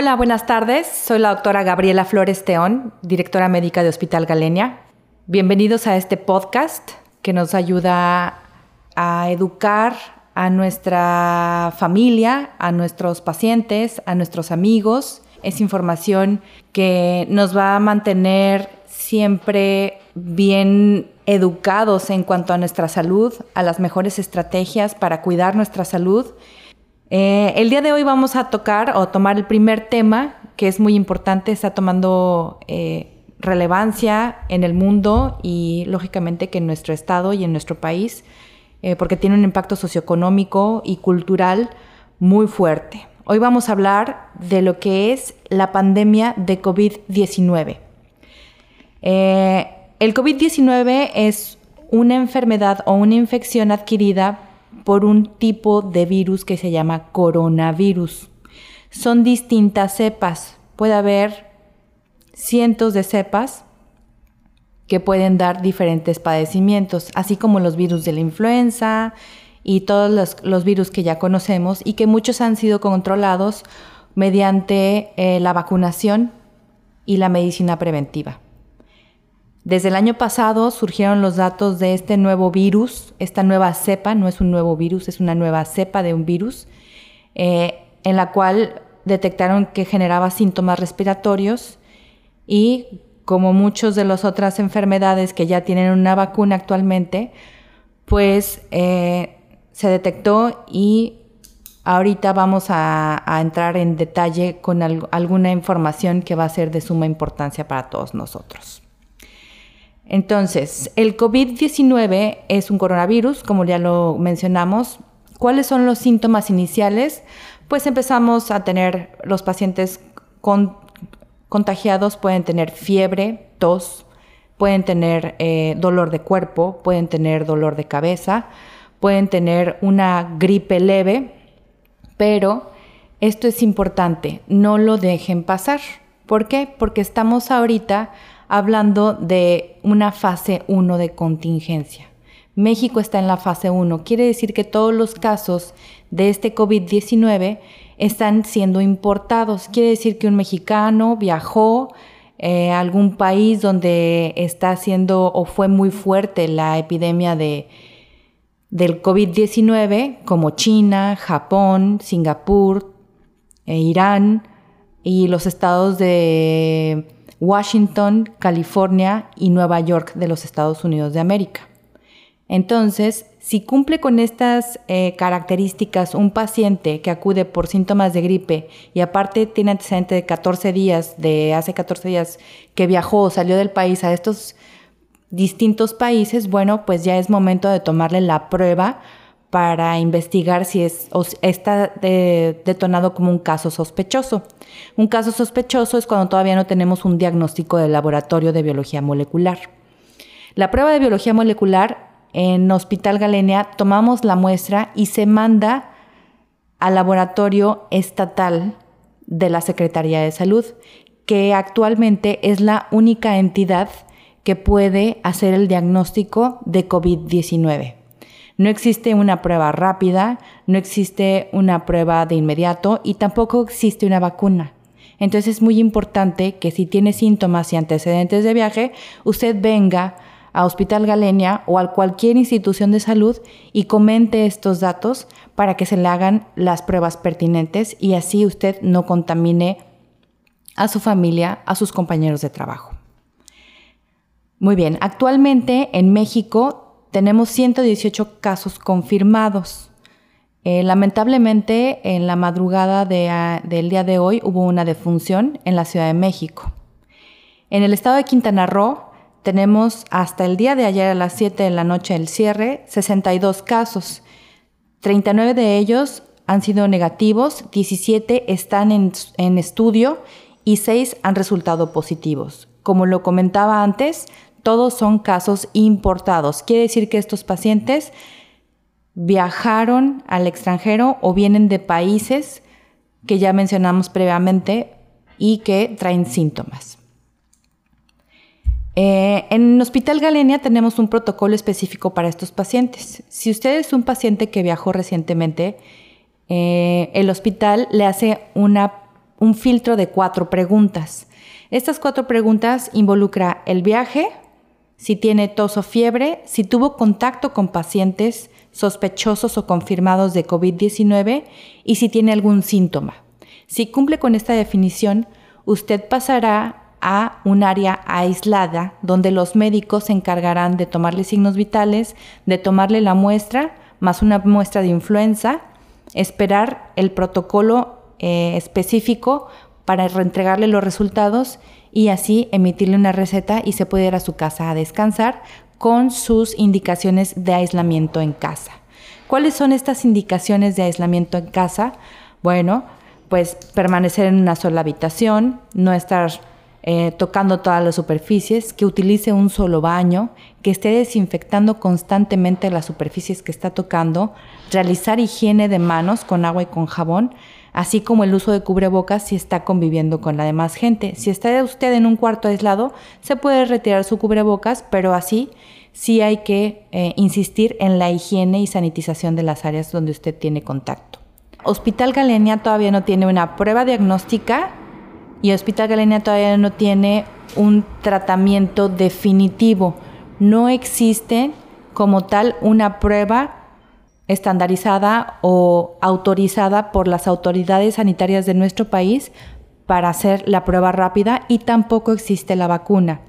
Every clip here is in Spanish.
Hola, buenas tardes. Soy la doctora Gabriela Flores Teón, directora médica de Hospital Galenia. Bienvenidos a este podcast que nos ayuda a educar a nuestra familia, a nuestros pacientes, a nuestros amigos. Es información que nos va a mantener siempre bien educados en cuanto a nuestra salud, a las mejores estrategias para cuidar nuestra salud eh, el día de hoy vamos a tocar o tomar el primer tema que es muy importante, está tomando eh, relevancia en el mundo y lógicamente que en nuestro estado y en nuestro país, eh, porque tiene un impacto socioeconómico y cultural muy fuerte. Hoy vamos a hablar de lo que es la pandemia de COVID-19. el COVID-19 es una enfermedad o una infección adquirida por un tipo de virus que se llama coronavirus. Son distintas cepas. Puede haber cientos de cepas que pueden dar diferentes padecimientos, así como los virus de la influenza y todos los, virus que ya conocemos y que muchos han sido controlados mediante eh, la vacunación y la medicina preventiva. Desde el año pasado surgieron los datos de este nuevo virus, esta nueva cepa, no es un nuevo virus, es una nueva cepa de un virus, eh, en la cual detectaron que generaba síntomas respiratorios y como muchas de las otras enfermedades que ya tienen una vacuna actualmente, pues eh, se detectó y ahorita vamos a, entrar en detalle con alguna información que va a ser de suma importancia para todos nosotros. Entonces, el COVID-19 es un coronavirus, como ya lo mencionamos. ¿Cuáles son los síntomas iniciales? Pues empezamos a tener los pacientes contagiados, pueden tener fiebre, tos, pueden tener eh, dolor de cuerpo, pueden tener dolor de cabeza, pueden tener una gripe leve, pero esto es importante, no lo dejen pasar. ¿Por qué? Porque estamos ahorita hablando de una fase 1 de contingencia. México está en la fase 1. Quiere decir que todos los casos de este COVID-19 están siendo importados. Quiere decir que un mexicano viajó eh, a algún país donde está haciendo o fue muy fuerte la epidemia de, del COVID-19, como China, Japón, Singapur, e Irán y los estados de Washington, California y Nueva York de los Estados Unidos de América. Entonces, si cumple con estas eh, características un paciente que acude por síntomas de gripe y aparte tiene antecedente de 14 días, de hace 14 días que viajó o salió del país a estos distintos países, bueno, pues ya es momento de tomarle la prueba para investigar si es, está detonado como un caso sospechoso. Un caso sospechoso es cuando todavía no tenemos un diagnóstico de laboratorio de biología molecular. La prueba de biología molecular en Hospital Galenia tomamos la muestra y se manda al laboratorio estatal de la Secretaría de Salud, que actualmente es la única entidad que puede hacer el diagnóstico de COVID-19. No existe una prueba rápida, no existe una prueba de inmediato y tampoco existe una vacuna. Entonces es muy importante que si tiene síntomas y antecedentes de viaje, usted venga a Hospital Galenia o a cualquier institución de salud y comente estos datos para que se le hagan las pruebas pertinentes y así usted no contamine a su familia, a sus compañeros de trabajo. Muy bien, actualmente en México tenemos 118 casos confirmados. Eh, lamentablemente, en la madrugada ah, del día de hoy hubo una defunción en la Ciudad de México. En el estado de Quintana Roo tenemos hasta el día de ayer a las 7 de la noche del cierre 62 casos. 39 de ellos han sido negativos, 17 están en, en estudio y 6 han resultado positivos. Como lo comentaba antes, todos son casos importados. Quiere decir que estos pacientes viajaron al extranjero o vienen de países que ya mencionamos previamente y que traen síntomas. Eh, en Hospital Galenia tenemos un protocolo específico para estos pacientes. Si usted es un paciente que viajó recientemente, eh, el hospital le hace un filtro de cuatro preguntas. Estas cuatro preguntas involucra el viaje, si tiene tos o fiebre, si tuvo contacto con pacientes sospechosos o confirmados de COVID-19 y si tiene algún síntoma. Si cumple con esta definición, usted pasará a un área aislada donde los médicos se encargarán de tomarle signos vitales, de tomarle la muestra, más una muestra de influenza, esperar el protocolo eh, específico para reentregarle los resultados y así emitirle una receta y se puede ir a su casa a descansar con sus indicaciones de aislamiento en casa. ¿Cuáles son estas indicaciones de aislamiento en casa? Bueno, pues permanecer en una sola habitación, no estar eh, tocando todas las superficies, que utilice un solo baño, que esté desinfectando constantemente las superficies que está tocando, realizar higiene de manos con agua y con jabón, así como el uso de cubrebocas si está conviviendo con la demás gente. Si está usted en un cuarto aislado, se puede retirar su cubrebocas, pero así sí hay que eh, insistir en la higiene y sanitización de las áreas donde usted tiene contacto. Hospital Galenia todavía no tiene una prueba diagnóstica y Hospital Galenia todavía no tiene un tratamiento definitivo. No existe como tal una prueba estandarizada o autorizada por las autoridades sanitarias de nuestro país para hacer la prueba rápida y tampoco existe la vacuna.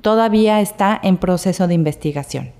Todavía está en proceso de investigación.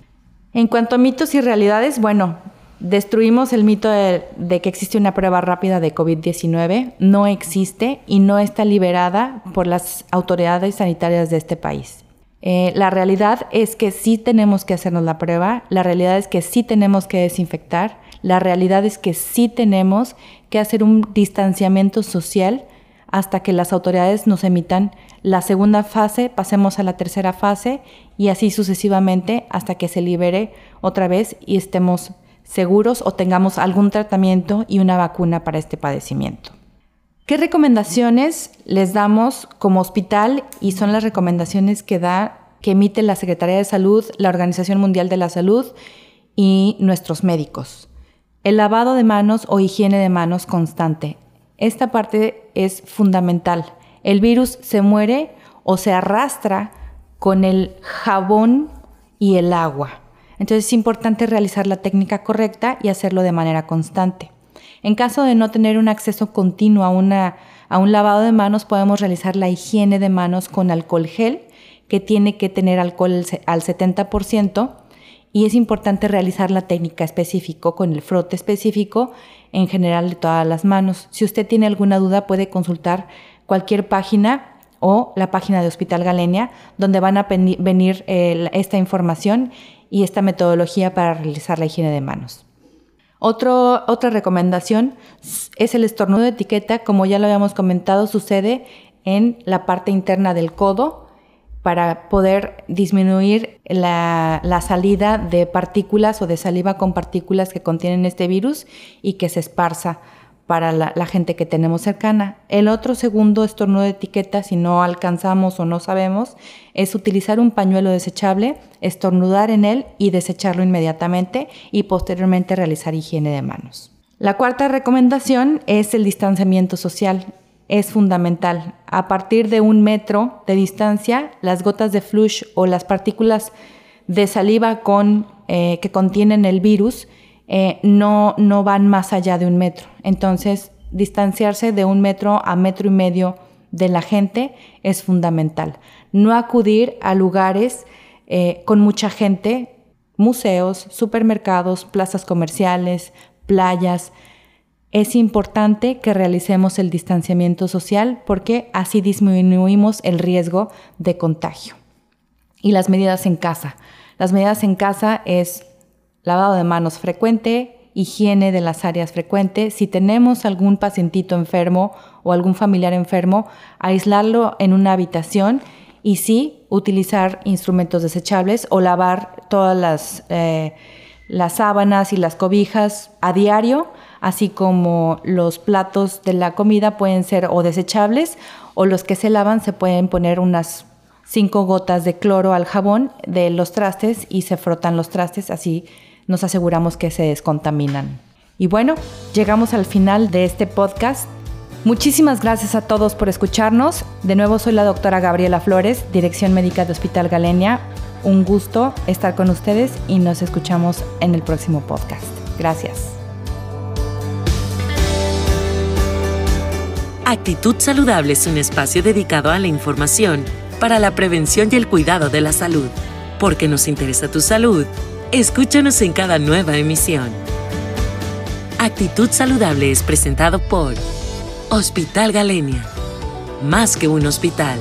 En cuanto a mitos y realidades, bueno, destruimos el mito de, que existe una prueba rápida de COVID-19. No existe y no está liberada por las autoridades sanitarias de este país. Eh, la realidad es que sí tenemos que hacernos la prueba, la realidad es que sí tenemos que desinfectar, la realidad es que sí tenemos que hacer un distanciamiento social hasta que las autoridades nos emitan la segunda fase, pasemos a la tercera fase y así sucesivamente hasta que se libere otra vez y estemos seguros o tengamos algún tratamiento y una vacuna para este padecimiento. ¿Qué recomendaciones les damos como hospital y son las recomendaciones que da que emite la Secretaría de Salud, la Organización Mundial de la Salud y nuestros médicos? El lavado de manos o higiene de manos constante. Esta parte es fundamental. El virus se muere o se arrastra con el jabón y el agua. Entonces es importante realizar la técnica correcta y hacerlo de manera constante. En caso de no tener un acceso continuo a, un lavado de manos, podemos realizar la higiene de manos con alcohol gel, que tiene que tener alcohol al 70%, y es importante realizar la técnica específica con el frote específico en general de todas las manos. Si usted tiene alguna duda, puede consultar cualquier página o la página de Hospital Galenia, donde van a venir esta información y esta metodología para realizar la higiene de manos otra recomendación es el estornudo de etiqueta, como ya lo habíamos comentado, sucede en la parte interna del codo para poder disminuir la, salida de partículas o de saliva con partículas que contienen este virus y que se esparza para la, gente que tenemos cercana. El otro segundo estornudo de etiqueta, si no alcanzamos o no sabemos, es utilizar un pañuelo desechable, estornudar en él y desecharlo inmediatamente y posteriormente realizar higiene de manos. La cuarta recomendación es el distanciamiento social. Es fundamental. A partir de un metro de distancia, las gotas de flush o las partículas de saliva con, eh, que contienen el virus eh, no, no van más allá de un metro. Entonces, distanciarse de un metro a metro y medio de la gente es fundamental. No acudir a lugares eh, con mucha gente, museos, supermercados, plazas comerciales, playas. Es importante que realicemos el distanciamiento social porque así disminuimos el riesgo de contagio. Y las medidas en casa. Las medidas en casa es lavado de manos frecuente, higiene de las áreas frecuentes. Si tenemos algún pacientito enfermo o algún familiar enfermo, aislarlo en una habitación y sí utilizar instrumentos desechables o lavar todas las, eh, las sábanas y las cobijas a diario, así como los platos de la comida pueden ser o desechables o los que se lavan se pueden poner unas cinco gotas de cloro al jabón de los trastes y se frotan los trastes, así nos aseguramos que se descontaminan. Y bueno, llegamos al final de este podcast. Muchísimas gracias a todos por escucharnos. De nuevo soy la doctora Gabriela Flores, Dirección Médica de Hospital Galenia. Un gusto estar con ustedes y nos escuchamos en el próximo podcast. Gracias. Actitud Saludable es un espacio dedicado a la información para la prevención y el cuidado de la salud. Porque nos interesa tu salud Escúchanos en cada nueva emisión. Actitud Saludable es presentado por Hospital Galenia. Más que un hospital.